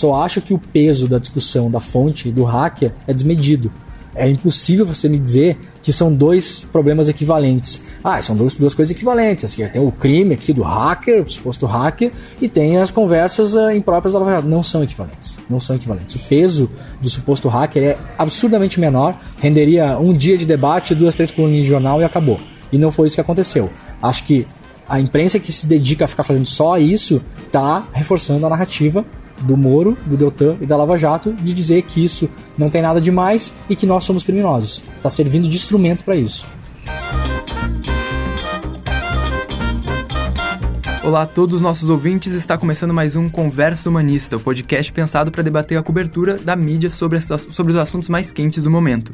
Só acho que o peso da discussão da fonte do hacker é desmedido. É impossível você me dizer que são dois problemas equivalentes. Ah, são duas, duas coisas equivalentes. Assim, tem o crime aqui do hacker, o suposto hacker, e tem as conversas uh, impróprias da Lava Não são equivalentes. Não são equivalentes. O peso do suposto hacker é absurdamente menor, renderia um dia de debate, duas, três colunas de jornal e acabou. E não foi isso que aconteceu. Acho que a imprensa que se dedica a ficar fazendo só isso está reforçando a narrativa do Moro, do Deltan e da Lava Jato de dizer que isso não tem nada de mais e que nós somos criminosos. Está servindo de instrumento para isso. Olá a todos os nossos ouvintes, está começando mais um Conversa Humanista, o podcast pensado para debater a cobertura da mídia sobre, sobre os assuntos mais quentes do momento.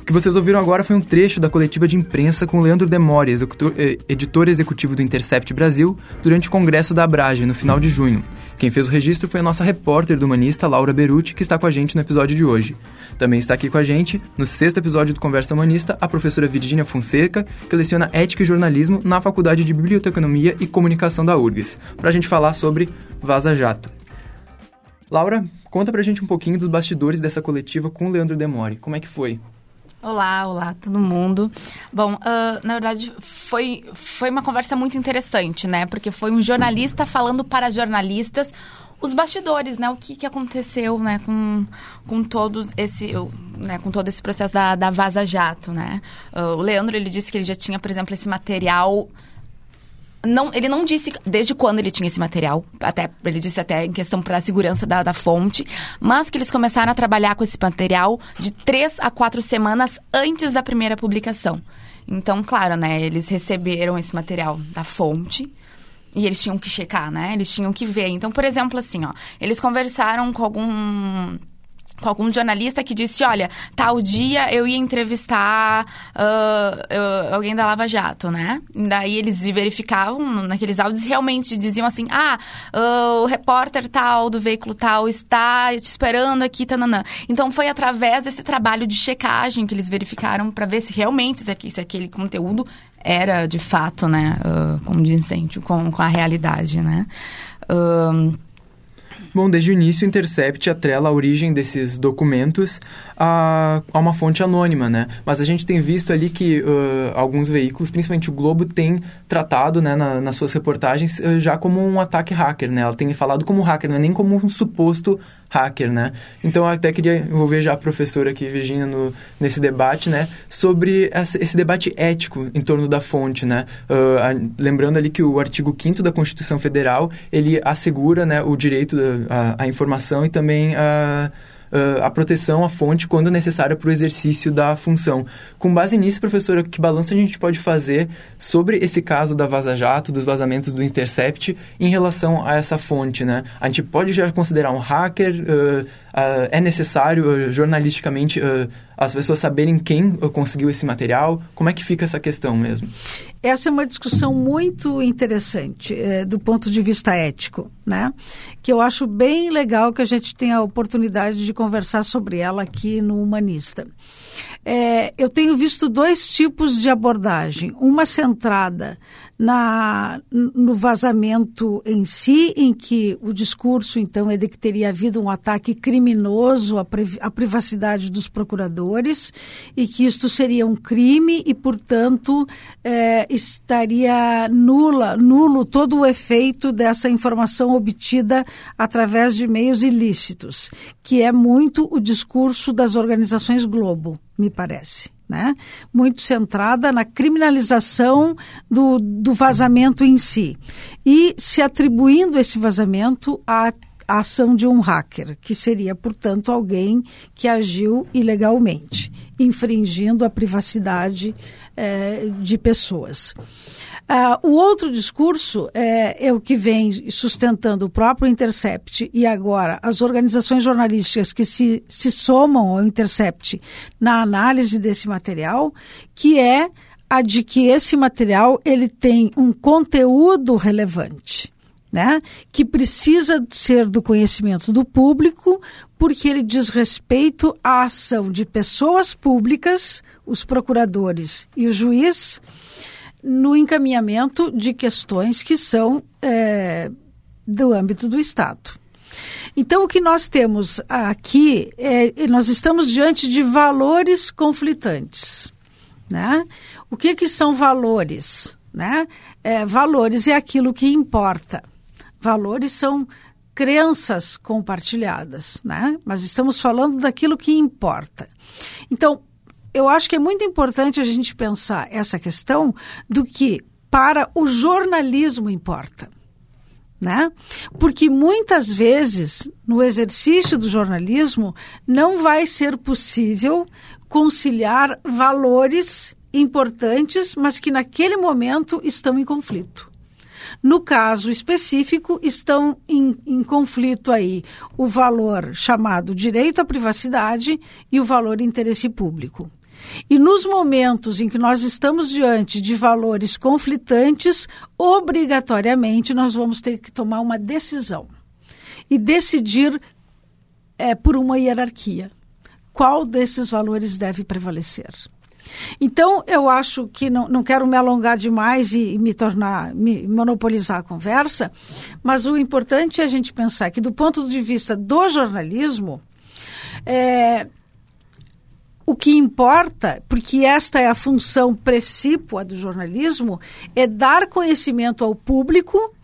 O que vocês ouviram agora foi um trecho da coletiva de imprensa com Leandro Demore, eh, editor executivo do Intercept Brasil, durante o congresso da Abrage, no final de junho. Quem fez o registro foi a nossa repórter do Humanista, Laura Beruti, que está com a gente no episódio de hoje. Também está aqui com a gente, no sexto episódio do Conversa Humanista, a professora Virginia Fonseca, que leciona Ética e Jornalismo na Faculdade de Biblioteconomia e Comunicação da URGS, para a gente falar sobre Vaza Jato. Laura, conta pra gente um pouquinho dos bastidores dessa coletiva com o Leandro Demore. Como é que foi? Olá, olá todo mundo. Bom, uh, na verdade foi, foi uma conversa muito interessante, né? Porque foi um jornalista falando para jornalistas os bastidores, né? O que, que aconteceu, né? Com, com todos esse, né? Com todo esse processo da, da Vaza Jato, né? Uh, o Leandro, ele disse que ele já tinha, por exemplo, esse material não, ele não disse desde quando ele tinha esse material, até ele disse até em questão para a segurança da, da, fonte, mas que eles começaram a trabalhar com esse material de três a quatro semanas antes da primeira publicação. Então, claro, né, eles receberam esse material da fonte e eles tinham que checar, né? Eles tinham que ver. Então, por exemplo, assim, ó, eles conversaram com algum com algum jornalista que disse, olha, tal dia eu ia entrevistar uh, alguém da Lava Jato, né? Daí eles verificavam naqueles áudios realmente diziam assim, ah, uh, o repórter tal do veículo tal está te esperando aqui, tananã. Então foi através desse trabalho de checagem que eles verificaram para ver se realmente se, se aquele conteúdo era de fato, né, uh, como dizem, com, com a realidade, né? Uh, Bom, desde o início, o Intercept atrela a origem desses documentos a, a uma fonte anônima, né? Mas a gente tem visto ali que uh, alguns veículos, principalmente o Globo, tem tratado, né, na, nas suas reportagens, uh, já como um ataque hacker, né? Ela tem falado como hacker, não é nem como um suposto hacker, né? Então, eu até queria envolver já a professora aqui, Virginia, no, nesse debate, né? Sobre essa, esse debate ético em torno da fonte, né? Uh, a, lembrando ali que o artigo 5 da Constituição Federal, ele assegura, né, o direito à informação e também a uh, a proteção à fonte quando necessária para o exercício da função. Com base nisso, professora, que balanço a gente pode fazer sobre esse caso da Vaza Jato, dos vazamentos do Intercept, em relação a essa fonte, né? A gente pode já considerar um hacker, uh, uh, é necessário jornalisticamente as pessoas saberem quem conseguiu esse material? Como é que fica essa questão mesmo? Essa é uma discussão muito interessante é, do ponto de vista ético, né? Que eu acho bem legal que a gente tenha a oportunidade de conversar sobre ela aqui no Humanista. É, eu tenho visto dois tipos de abordagem. Uma centrada na, no vazamento em si, em que o discurso, então, é de que teria havido um ataque criminoso à, à privacidade dos procuradores e que isto seria um crime e, portanto, é, estaria nula, nulo todo o efeito dessa informação obtida através de meios ilícitos, que é muito o discurso das organizações Globo, me parece né? muito centrada na criminalização do, do vazamento em si e se atribuindo esse vazamento à, à ação de um hacker, que seria, portanto, alguém que agiu ilegalmente, infringindo a privacidade eh, de pessoas. Uh, o outro discurso é, é, o que vem sustentando o próprio Intercept e agora as organizações jornalísticas que se, se somam ao Intercept na análise desse material, que é a de que esse material ele tem um conteúdo relevante. Né, que precisa ser do conhecimento do público, porque ele diz respeito à ação de pessoas públicas, os procuradores e o juiz, no encaminhamento de questões que são é, do âmbito do Estado. Então, o que nós temos aqui é nós estamos diante de valores conflitantes. Né? O que, que são valores? Né? É, valores é aquilo que importa. Valores são crenças compartilhadas, né? Mas estamos falando daquilo que importa. Então, eu acho que é muito importante a gente pensar essa questão do que para o jornalismo importa. Né? Porque muitas vezes, no exercício do jornalismo, não vai ser possível conciliar valores importantes, mas que naquele momento estão em conflito. No caso específico, estão em, em, conflito aí o valor chamado direito à privacidade e o valor interesse público. E nos momentos em que nós estamos diante de valores conflitantes, obrigatoriamente nós vamos ter que tomar uma decisão e decidir é, por uma hierarquia. Qual desses valores deve prevalecer? Então, eu acho que não, não quero me alongar demais e, e me tornar, me monopolizar a conversa, mas o importante é a gente pensar que, do ponto de vista do jornalismo, é, o que importa, porque esta é a função precípua do jornalismo, é dar conhecimento ao público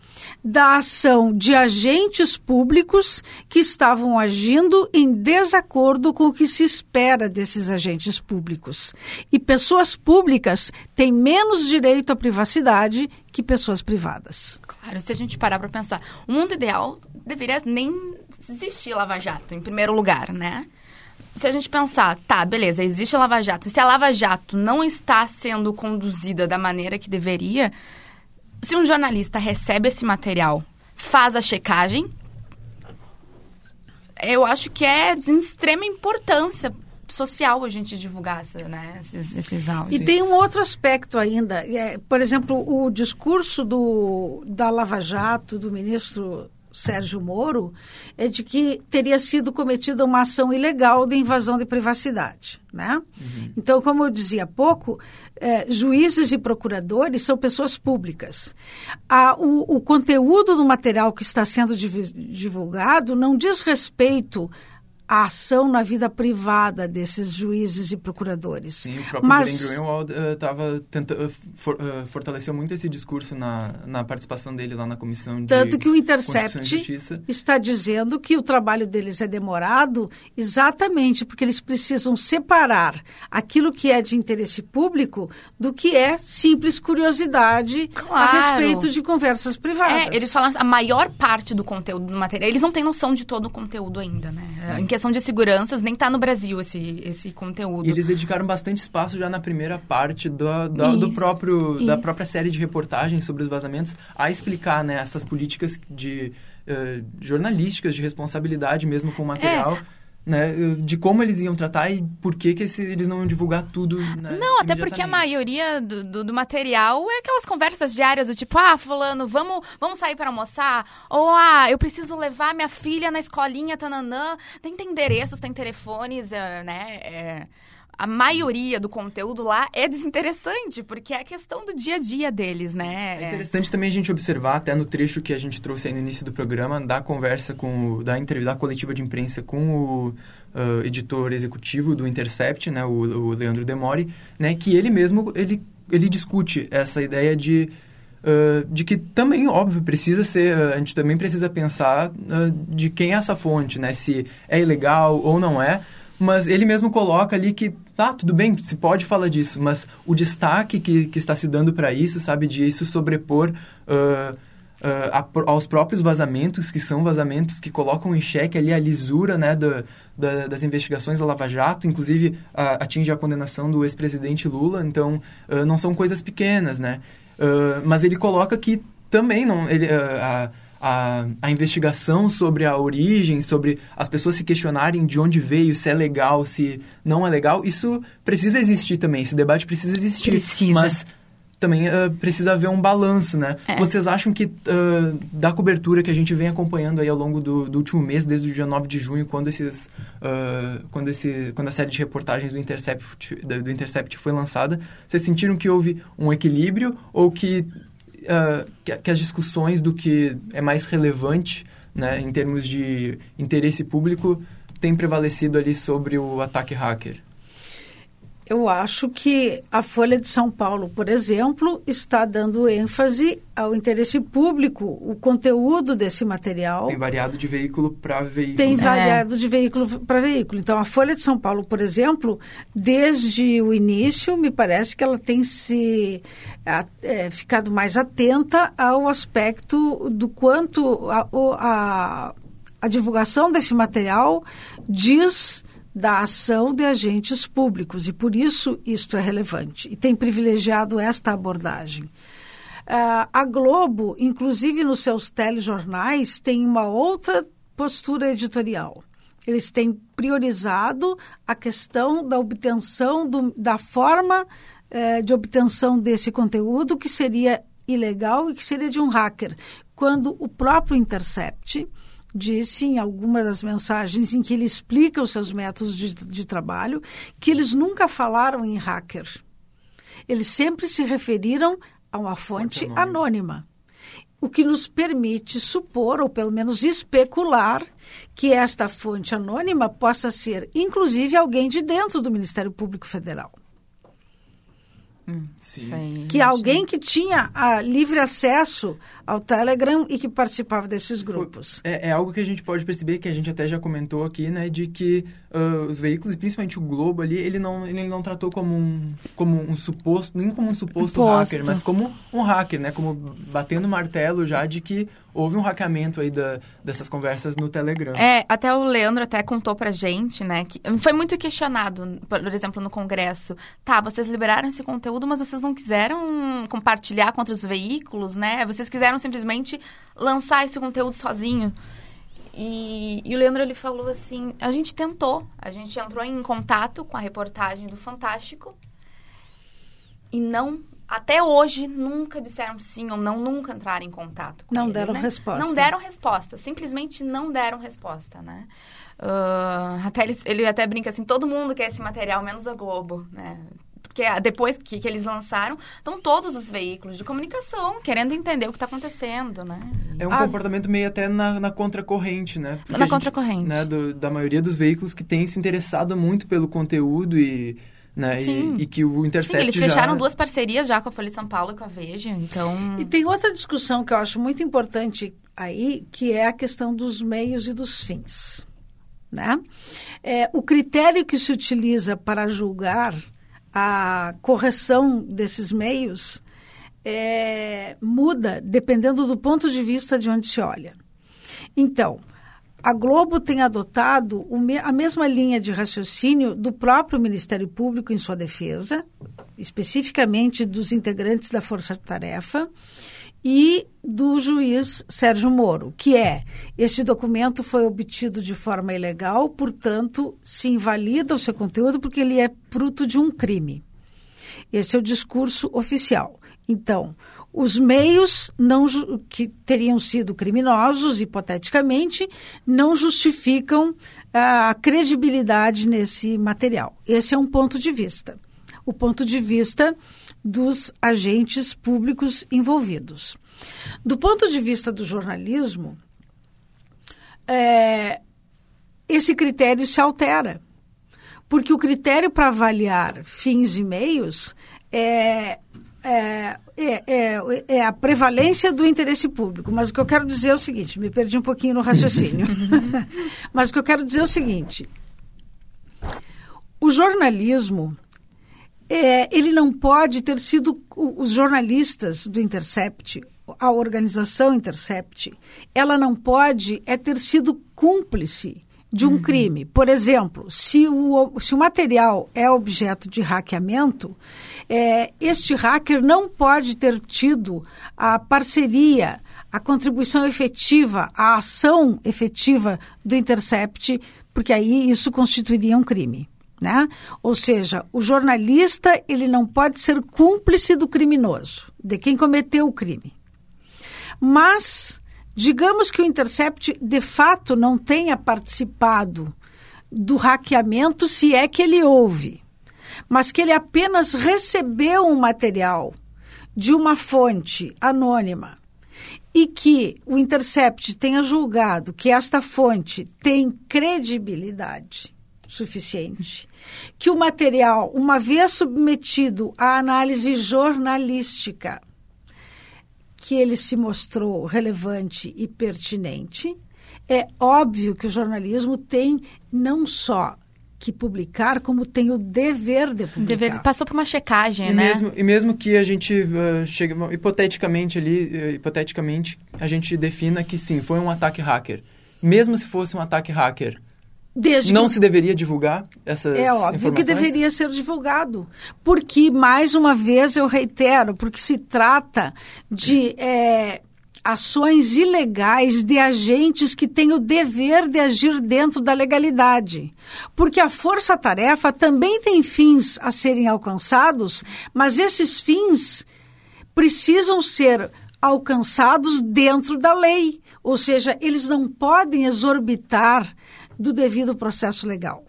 da ação de agentes públicos que estavam agindo em desacordo com o que se espera desses agentes públicos. E pessoas públicas têm menos direito à privacidade que pessoas privadas. Claro, se a gente parar para pensar, o mundo ideal deveria nem existir Lava Jato, em primeiro lugar, né? Se a gente pensar, tá, beleza, existe a Lava Jato, se a Lava Jato não está sendo conduzida da maneira que deveria, se um jornalista recebe esse material, faz a checagem, eu acho que é de extrema importância social a gente divulgar né, esses, esses áudios. E tem um outro aspecto ainda. É, por exemplo, o discurso do, da Lava Jato, do ministro Sérgio Moro é de que teria sido cometida uma ação ilegal de invasão de privacidade. Né? Uhum. Então, como eu dizia há pouco, é, juízes e procuradores são pessoas públicas. A, o, o conteúdo do material que está sendo divulgado não diz respeito a ação na vida privada desses juízes e procuradores. Sim, o próprio Mas... Greenwald uh, tenta, uh, for, uh, fortaleceu muito esse discurso na, na participação dele lá na comissão de Tanto que o Intercept está dizendo que o trabalho deles é demorado exatamente porque eles precisam separar aquilo que é de interesse público do que é simples curiosidade claro. a respeito de conversas privadas. É, eles falam a maior parte do conteúdo do material, eles não têm noção de todo o conteúdo ainda, né? Sim. Em questão de seguranças, nem está no Brasil esse, esse conteúdo. E eles dedicaram bastante espaço já na primeira parte do, do, do próprio, isso. da própria série de reportagens sobre os vazamentos a explicar né, essas políticas de uh, jornalísticas de responsabilidade mesmo com o material. É né, de como eles iam tratar e por que, que esse, eles não iam divulgar tudo. Né, não, até porque a maioria do, do, do, material é aquelas conversas diárias do tipo, ah, fulano, vamos, vamos sair para almoçar? Ou, ah, eu preciso levar minha filha na escolinha, tananã. Tem, tem endereços, tem telefones, é, né? É a maioria do conteúdo lá é desinteressante, porque é a questão do dia a dia deles, né? É interessante também a gente observar, até no trecho que a gente trouxe aí no início do programa, da conversa com o, da, da coletiva de imprensa com o uh, editor executivo do Intercept, né, o, o Leandro Demore, né, que ele mesmo, ele, ele discute essa ideia de Uh, de que também, óbvio, precisa ser, uh, a gente também precisa pensar uh, de quem é essa fonte, né? Se é ilegal ou não é, mas ele mesmo coloca ali que, tá, tudo bem, se pode falar disso, mas o destaque que, que está se dando para isso, sabe, de isso sobrepor uh, uh, a, aos próprios vazamentos, que são vazamentos que colocam em xeque ali a lisura, né, do, da, das investigações da Lava Jato, inclusive uh, atinge a condenação do ex-presidente Lula, então não são coisas pequenas, né, mas ele coloca que também não, ele, a, a investigação sobre a origem, sobre as pessoas se questionarem de onde veio, se é legal, se não é legal, isso precisa existir também. Esse debate precisa existir. Precisa. Mas também uh, precisa haver um balanço, né? É. Vocês acham que uh, da cobertura que a gente vem acompanhando aí ao longo do, do último mês, desde o dia 9 de junho, quando, esses, uh, quando, esse, quando a série de reportagens do Intercept, do Intercept foi lançada, vocês sentiram que houve um equilíbrio ou que uh, que, que, as discussões do que é mais relevante né, em termos de interesse público, tem prevalecido ali sobre o ataque hacker? Eu acho que a Folha de São Paulo, por exemplo, está dando ênfase ao interesse público, o conteúdo desse material. Tem variado de veículo para veículo. Tem é. variado de veículo para veículo. Então, a Folha de São Paulo, por exemplo, desde o início, me parece que ela tem se é, ficado mais atenta ao aspecto do quanto a, a, a divulgação desse material diz da ação de agentes públicos e por isso isto é relevante e tem privilegiado esta abordagem. Uh, a Globo, inclusive nos seus telejornais, tem uma outra postura editorial. Eles têm priorizado a questão da obtenção, do, da forma uh, de obtenção desse conteúdo que seria ilegal e que seria de um hacker, quando o próprio Intercept disse em alguma das mensagens em que ele explica os seus métodos de, de trabalho que eles nunca falaram em hacker. Eles sempre se referiram a uma fonte, fonte anônima. anônima. O que nos permite supor, ou pelo menos especular, que esta fonte anônima possa ser, inclusive, alguém de dentro do Ministério Público Federal. Hum, sim. Que alguém que tinha a, livre acesso ao Telegram e que participava desses grupos. É, é, algo que a gente pode perceber, que a gente até já comentou aqui, né, de que uh, os veículos, e principalmente o Globo ali, ele não, ele não tratou como um, como um suposto, nem como um suposto hacker, mas como um hacker, né, como batendo martelo já de que houve um hackeamento aí da, dessas conversas no Telegram. É, até o Leandro até contou pra gente, né, que foi muito questionado, por exemplo, no Congresso. Tá, vocês liberaram esse conteúdo, mas vocês não quiseram compartilhar com outros veículos, né? Vocês quiseram simplesmente lançar esse conteúdo sozinho. E, e, o Leandro ele falou assim: a gente tentou, a gente entrou em contato com a reportagem do Fantástico e não, até hoje, nunca disseram sim ou não, nunca entraram em contato. não eles, deram né? resposta. Não deram resposta, simplesmente não deram resposta, né? Uh, até ele, ele até brinca assim: todo mundo quer esse material, menos a Globo, né? Porque depois que, que eles lançaram, estão todos os veículos de comunicação querendo entender o que está acontecendo, né? É um ah, comportamento meio até na, na contracorrente, né? Porque na contracorrente. Né, do, da maioria dos veículos que tem se interessado muito pelo conteúdo e... Né? E, e, que o Intercept Sim, eles fecharam duas parcerias já com a Folha de São Paulo e com a Veja, então... E tem outra discussão que eu acho muito importante aí, que é a questão dos meios e dos fins, né? É, o critério que se utiliza para julgar a correção desses meios é, muda dependendo do ponto de vista de onde se olha. Então, a Globo tem adotado a mesma linha de raciocínio do próprio Ministério Público em sua defesa, especificamente dos integrantes da Força Tarefa, e do juiz Sérgio Moro, que é: este documento foi obtido de forma ilegal, portanto, se invalida o seu conteúdo porque ele é fruto de um crime. Esse é o discurso oficial. Então, os meios não, que teriam sido criminosos, hipoteticamente, não justificam a credibilidade nesse material. Esse é um ponto de vista. O ponto de vista dos agentes públicos envolvidos. Do ponto de vista do jornalismo, é, esse critério se altera, porque o critério para avaliar fins e meios é, é, é, é, é, a prevalência do interesse público. Mas o que eu quero dizer é o seguinte: me perdi um pouquinho no raciocínio. Mas o que eu quero dizer é o seguinte: o jornalismo é, ele não pode ter sido os jornalistas do Intercept, a organização Intercept, ela não pode é ter sido cúmplice de um uhum. crime. Por exemplo, se o, se o material é objeto de hackeamento, é, este hacker não pode ter tido a parceria, a contribuição efetiva, a ação efetiva do Intercept, porque aí isso constituiria um crime. Né? Ou seja, o jornalista ele não pode ser cúmplice do criminoso, de quem cometeu o crime. Mas, digamos que o Intercept de fato não tenha participado do hackeamento, se é que ele houve, mas que ele apenas recebeu um material de uma fonte anônima e que o Intercept tenha julgado que esta fonte tem credibilidade suficiente, que o material, uma vez submetido à análise jornalística, que ele se mostrou relevante e pertinente, é óbvio que o jornalismo tem não só que publicar, como tem o dever de publicar. Dever, passou por uma checagem, e né? Mesmo, e mesmo que a gente uh, chegue, hipoteticamente ali, uh, hipoteticamente, a gente defina que sim, foi um ataque hacker. Mesmo se fosse um ataque hacker, Desde não que... se deveria divulgar essas É óbvio que deveria ser divulgado. Porque, mais uma vez, eu reitero, porque se trata de é, ações ilegais de agentes que têm o dever de agir dentro da legalidade. Porque a força-tarefa também tem fins a serem alcançados, mas esses fins precisam ser alcançados dentro da lei. Ou seja, eles não podem exorbitar do devido processo legal.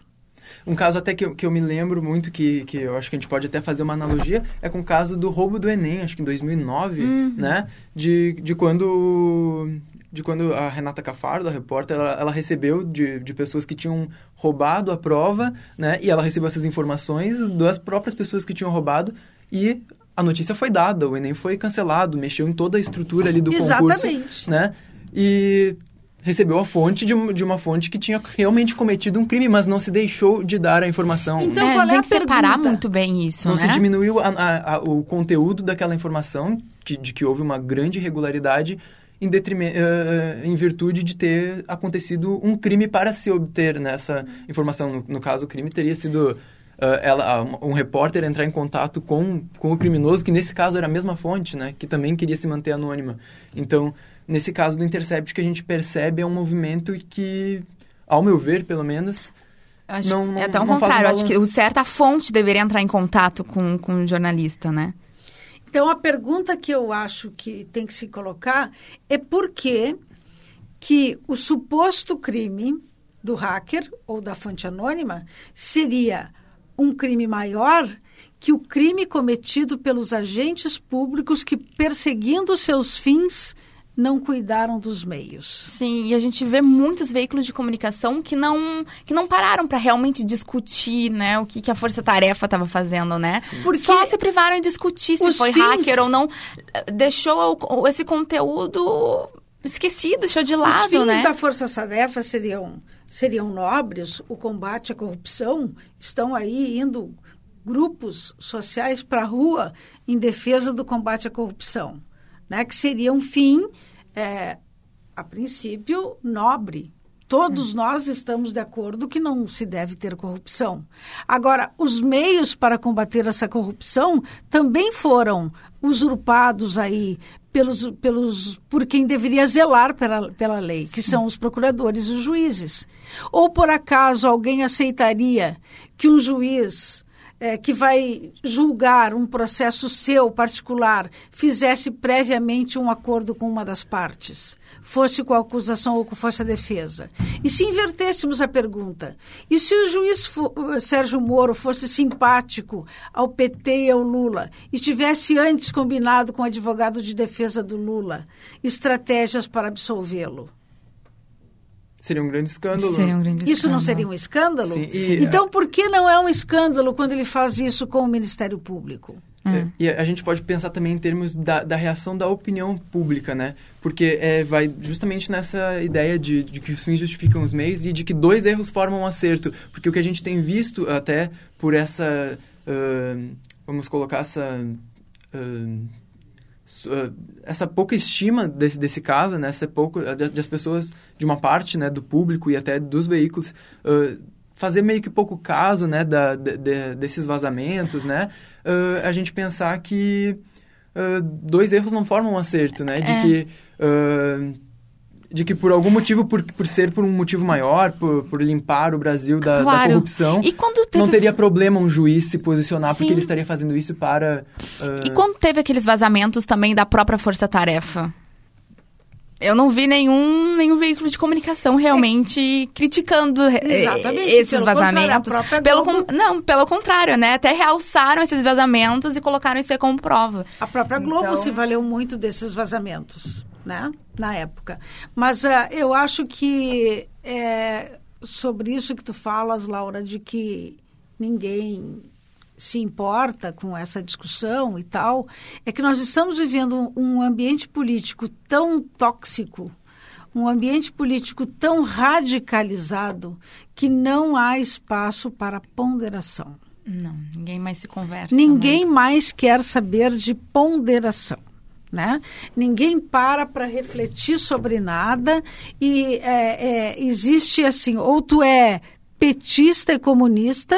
Um caso até que eu, que eu me lembro muito, que, que eu acho que a gente pode até fazer uma analogia, é com o caso do roubo do Enem, acho que em 2009, uhum. né? De, de quando de quando a Renata Cafardo, a repórter, ela, ela, recebeu de, de pessoas que tinham roubado a prova, né? E ela recebeu essas informações das próprias pessoas que tinham roubado e a notícia foi dada, o Enem foi cancelado, mexeu em toda a estrutura ali do Exatamente. concurso, né? E recebeu a fonte de, de, uma fonte que tinha realmente cometido um crime, mas não se deixou de dar a informação. Então, é, qual é tem que separar muito bem isso, Não né? se diminuiu a, a, a, o conteúdo daquela informação, de, de, que houve uma grande irregularidade, em, uh, em virtude de ter acontecido um crime para se obter nessa informação. No, no caso, o crime teria sido... Uh, ela, um, um repórter entrar em contato com, com o criminoso, que nesse caso era a mesma fonte, né? Que também queria se manter anônima. Então, nesse caso do Intercept, que a gente percebe é um movimento que, ao meu ver, pelo menos, acho, não, não, É até o contrário, acho que o certo, a fonte deveria entrar em contato com, com o jornalista, né? Então, a pergunta que eu acho que tem que se colocar é por que, que o suposto crime do hacker ou da fonte anônima seria um crime maior que o crime cometido pelos agentes públicos que, perseguindo seus fins, não cuidaram dos meios. Sim, e a gente vê muitos veículos de comunicação que não, que não pararam para realmente discutir, né, o que, que a força-tarefa estava fazendo, né? Porque Só se privaram em discutir se foi fins... hacker ou não. Deixou esse conteúdo esquecido, deixou de lado, Os fins né? da força-tarefa seriam seriam nobres, o combate à corrupção, estão aí indo grupos sociais para a rua em defesa do combate à corrupção né, que seria um fim, é, a princípio, nobre. Todos hum. nós estamos de acordo que não se deve ter corrupção. Agora, os meios para combater essa corrupção também foram usurpados aí pelos, pelos, por quem deveria zelar pela, pela lei, que Sim. são os procuradores e os juízes. Ou por acaso alguém aceitaria que um juiz é, que vai julgar um processo seu particular fizesse previamente um acordo com uma das partes, fosse com a acusação ou fosse a defesa. E se invertêssemos a pergunta, e se o juiz Sérgio Moro fosse simpático ao PT e ao Lula e tivesse antes combinado com o advogado de defesa do Lula estratégias para absolvê-lo? Seria um grande escândalo. Seria um grande isso não seria um escândalo? Sim, e, então, por que não é um escândalo quando ele faz isso com o Ministério Público? Hum. E a gente pode pensar também em termos da, da reação da opinião pública, né? Porque é, vai justamente nessa ideia de, de, que os fins justificam os meios e de que dois erros formam um acerto. Porque o que a gente tem visto até por essa... Uh, vamos colocar essa... Uh, essa pouca estima desse, desse caso, né, essa pouco de, de, as pessoas de uma parte, né, do público e até dos veículos uh, fazer meio que pouco caso, né, da, de, desses vazamentos, né, uh, a gente pensar que dois erros não formam um acerto, né, de é. que de que por algum motivo, por, por ser por um motivo maior, por, por limpar o Brasil da, claro. da corrupção, teve... não teria problema um juiz se posicionar, Sim. porque ele estaria fazendo isso para... Uh... E quando teve aqueles vazamentos também da própria Força Tarefa? Eu não vi nenhum, nenhum veículo de comunicação realmente é. criticando eh, Exatamente, esses pelo vazamentos. Pelo com, não, pelo contrário, né? Até realçaram esses vazamentos e colocaram isso como prova. A própria Globo então... se valeu muito desses vazamentos. Né? Na época. Mas uh, eu acho que é, sobre isso que tu falas, Laura, de que ninguém se importa com essa discussão e tal, é que nós estamos vivendo um ambiente político tão tóxico, um ambiente político tão radicalizado, que não há espaço para ponderação. Não, ninguém mais se conversa. Ninguém mais quer saber de ponderação. Né? Ninguém para para refletir sobre nada e é, é, existe assim, ou tu é petista e comunista,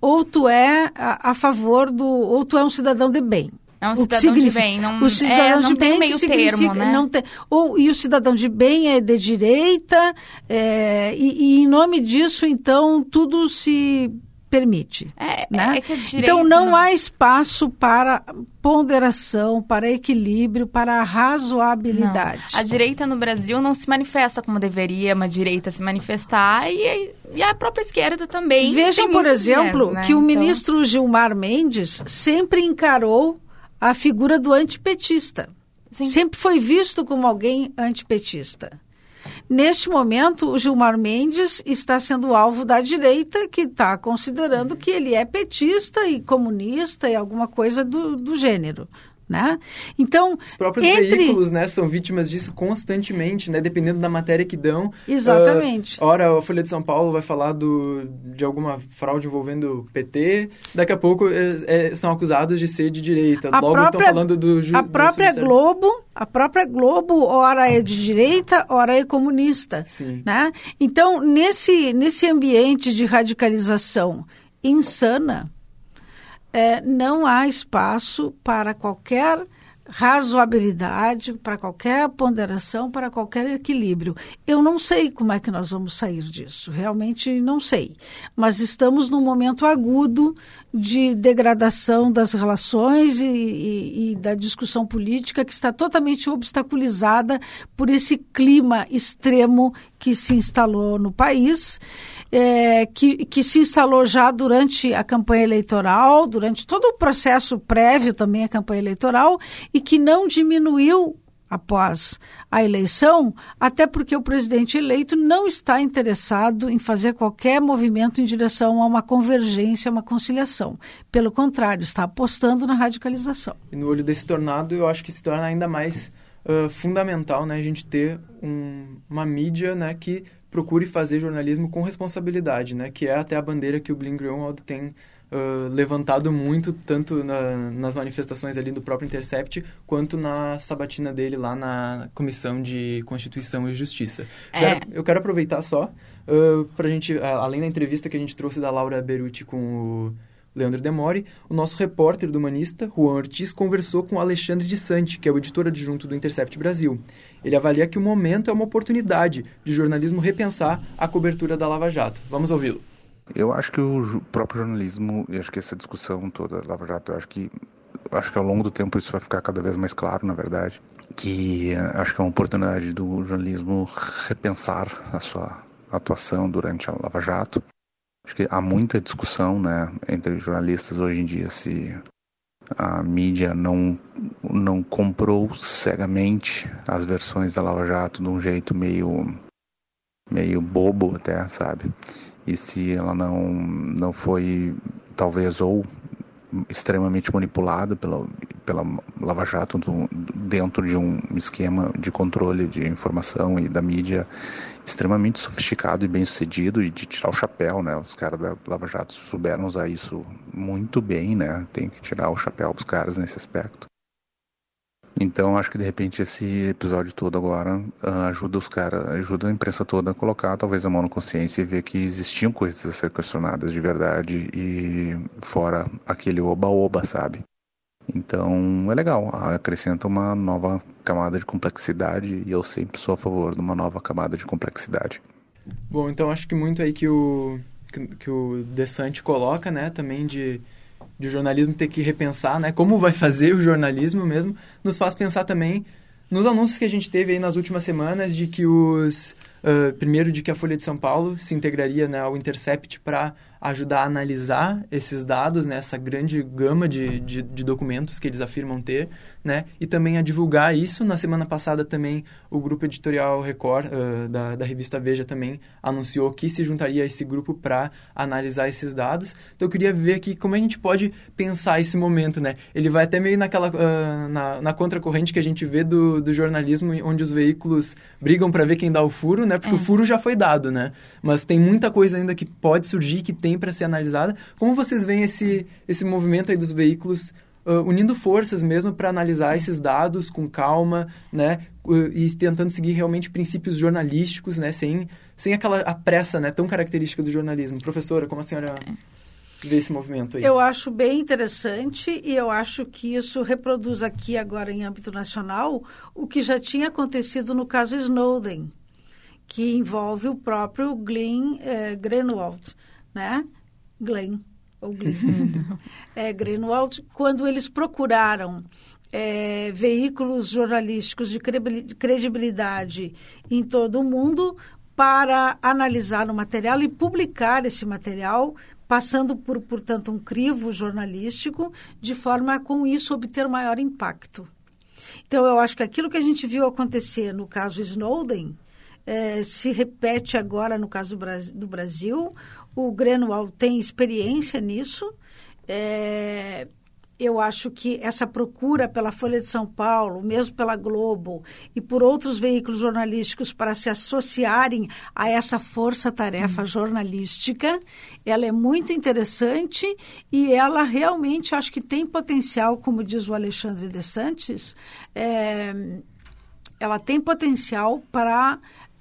ou tu é a, a, favor do, ou tu é um cidadão de bem. É um cidadão de bem, não, o cidadão é, não de tem bem meio termo, né? Não tem, ou, e o cidadão de bem é de direita, é, e, e em nome disso, então, tudo se permite. É, né? é que direito, então não, não, há espaço para ponderação, para equilíbrio, para razoabilidade. Não. A direita no Brasil não se manifesta como deveria uma direita se manifestar e, e a própria esquerda também. Vejam, por exemplo, né? que o então... ministro Gilmar Mendes sempre encarou a figura do antipetista. Sim. Sempre foi visto como alguém antipetista. Neste momento, o Gilmar Mendes está sendo alvo da direita, que está considerando que ele é petista e comunista e alguma coisa do, do gênero. Né? Então, os próprios entre... veículos, né, são vítimas disso constantemente, né, dependendo da matéria que dão. Exatamente. Uh, ora, a Folha de São Paulo vai falar do, de alguma fraude envolvendo PT, daqui a pouco é, é, são acusados de ser de direita. A Logo própria, estão falando do A própria do Globo, a própria Globo, ora é de direita, ora é comunista, Sim. né? Então, nesse nesse ambiente de radicalização insana, é, não há espaço para qualquer razoabilidade, para qualquer ponderação, para qualquer equilíbrio. Eu não sei como é que nós vamos sair disso, realmente não sei. Mas estamos num momento agudo de degradação das relações e, e, e da discussão política que está totalmente obstaculizada por esse clima extremo que se instalou no país é, que, que se instalou já durante a campanha eleitoral, durante todo o processo prévio também à campanha eleitoral, e que não diminuiu após a eleição, até porque o presidente eleito não está interessado em fazer qualquer movimento em direção a uma convergência, a uma conciliação. Pelo contrário, está apostando na radicalização. E no olho desse tornado, eu acho que se torna ainda mais uh, fundamental né, a gente ter um, uma mídia né, que procure fazer jornalismo com responsabilidade, né? Que é até a bandeira que o Blin Greenwald tem uh, levantado muito, tanto na, nas manifestações ali do próprio Intercept, quanto na sabatina dele lá na Comissão de Constituição e Justiça. É. Eu, quero, eu quero aproveitar só uh, para a gente, além da entrevista que a gente trouxe da Laura Beruti com o Leandro Demore, o nosso repórter do Humanista, Juan Ortiz, conversou com Alexandre de Sante, que é o editor adjunto do Intercept Brasil. Ele avalia que o momento é uma oportunidade de jornalismo repensar a cobertura da Lava Jato. Vamos ouvi-lo. Eu acho que o próprio jornalismo, e acho que essa discussão toda da Lava Jato, eu acho que acho que ao longo do tempo isso vai ficar cada vez mais claro, na verdade, que eh, acho que é uma oportunidade do jornalismo repensar a sua atuação durante a Lava Jato Acho que há muita discussão né, entre jornalistas hoje em dia se a mídia não, não comprou cegamente as versões da Lava Jato de um jeito meio, meio bobo até, sabe? E se ela não, não foi, talvez, ou extremamente manipulado pela, pela Lava Jato do, dentro de um esquema de controle de informação e da mídia extremamente sofisticado e bem sucedido e de tirar o chapéu, né? Os caras da Lava Jato souberam usar isso muito bem, né? Tem que tirar o chapéu dos caras nesse aspecto. Então acho que de repente esse episódio todo agora uh, ajuda os caras, ajuda a imprensa toda a colocar talvez a mão na consciência e ver que existiam coisas a ser questionadas de verdade e fora aquele oba-oba, sabe? Então é legal, acrescenta uma nova camada de complexidade e eu sempre sou a favor de uma nova camada de complexidade. Bom, então acho que muito aí que o que, que o Desante coloca, né, também de de o jornalismo ter que repensar, né? Como vai fazer o jornalismo mesmo, nos faz pensar também nos anúncios que a gente teve aí nas últimas semanas de que os... Uh, primeiro, de que a Folha de São Paulo se integraria né, ao Intercept para ajudar a analisar esses dados, né, essa grande gama de, de, de, documentos que eles afirmam ter, né, e também a divulgar isso. Na semana passada também o grupo editorial Record uh, da, da revista Veja também anunciou que se juntaria a esse grupo para analisar esses dados. Então eu queria ver aqui como a gente pode pensar esse momento, né? Ele vai até meio naquela uh, na, na contracorrente que a gente vê do, do jornalismo, onde os veículos brigam para ver quem dá o furo, né? Porque é. o furo já foi dado, né? Mas tem muita coisa ainda que pode surgir, que tem para ser analisada. Como vocês veem esse, esse movimento aí dos veículos uh, unindo forças mesmo para analisar esses dados com calma, né? E tentando seguir realmente princípios jornalísticos, né? Sem, sem aquela a pressa né? tão característica do jornalismo. Professora, como a senhora vê esse movimento aí? Eu acho bem interessante e eu acho que isso reproduz aqui agora em âmbito nacional o que já tinha acontecido no caso Snowden, que envolve o próprio Glenn eh, Greenwald, né? Glenn ou Glenn, é, Greenwald, quando eles procuraram é, veículos jornalísticos de credibilidade em todo o mundo para analisar o material e publicar esse material passando por, portanto, um crivo jornalístico, de forma a, com isso, obter maior impacto. Então, eu acho que aquilo que a gente viu acontecer no caso Snowden eh, se repete agora no caso do Brasil. O Greenwald tem experiência nisso. É, eu acho que essa procura pela Folha de São Paulo, mesmo pela Globo e por outros veículos jornalísticos para se associarem a essa força-tarefa uhum. jornalística, ela é muito interessante e ela realmente acho que tem potencial, como diz o Alexandre de Santos, é, ela tem potencial para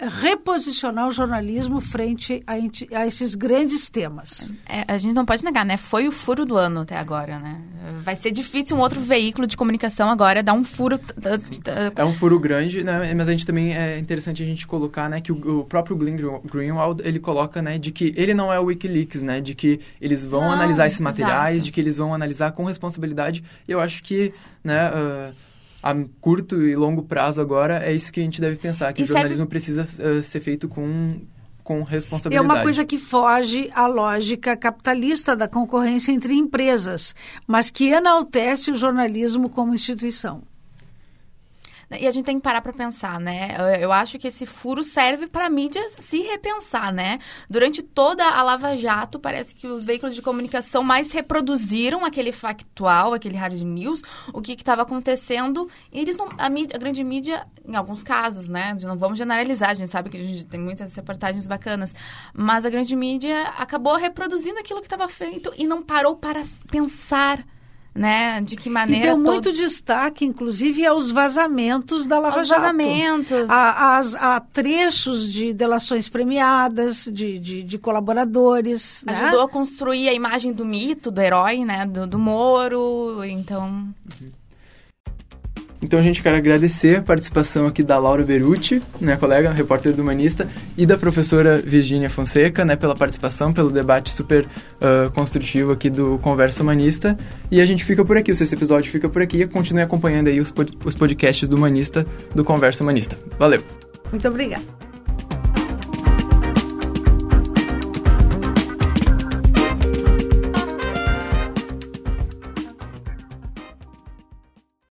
reposicionar o jornalismo frente a, a esses grandes temas. É, a gente não pode negar, né? Foi o furo do ano até agora, né? Vai ser difícil um outro veículo de comunicação agora dar um furo. É um furo grande, né? Mas a gente também é interessante a gente colocar, né, que o, o próprio Glenn Greenwald ele coloca, né, de que ele não é o WikiLeaks, né, de que eles vão não, analisar esses materiais, exato. de que eles vão analisar com responsabilidade. E eu acho que, né? Uh, a curto e longo prazo agora, é isso que a gente deve pensar, que e o jornalismo serve... precisa uh, ser feito com com responsabilidade. É uma coisa que foge à lógica capitalista da concorrência entre empresas, mas que enaltece o jornalismo como instituição. E a gente tem que parar para pensar, né? Eu, eu, acho que esse furo serve para a mídia se repensar, né? Durante toda a Lava Jato, parece que os veículos de comunicação mais reproduziram aquele factual, aquele hard news, o que estava acontecendo. E eles não, a, mídia, a grande mídia, em alguns casos, né? Não vamos generalizar, a gente sabe que a gente tem muitas reportagens bacanas, mas a grande mídia acabou reproduzindo aquilo que estava feito e não parou para pensar né? De que maneira. E deu todo... muito destaque, inclusive, aos vazamentos da Lava aos Jato. vazamentos. A, a, a, trechos de delações premiadas, de, de, de colaboradores. Né? Ajudou né? a construir a imagem do mito, do herói, né? Do, do Moro. Então. Uhum. Então a gente quer agradecer a participação aqui da Laura Beruti, né, colega, repórter do Humanista, e da professora Virginia Fonseca, né, pela participação, pelo debate super uh, construtivo aqui do Conversa Humanista. E a gente fica por aqui, o sexto episódio fica por aqui. Continue acompanhando aí os, pod os podcasts do Humanista, do Conversa Humanista. Valeu! Muito obrigada.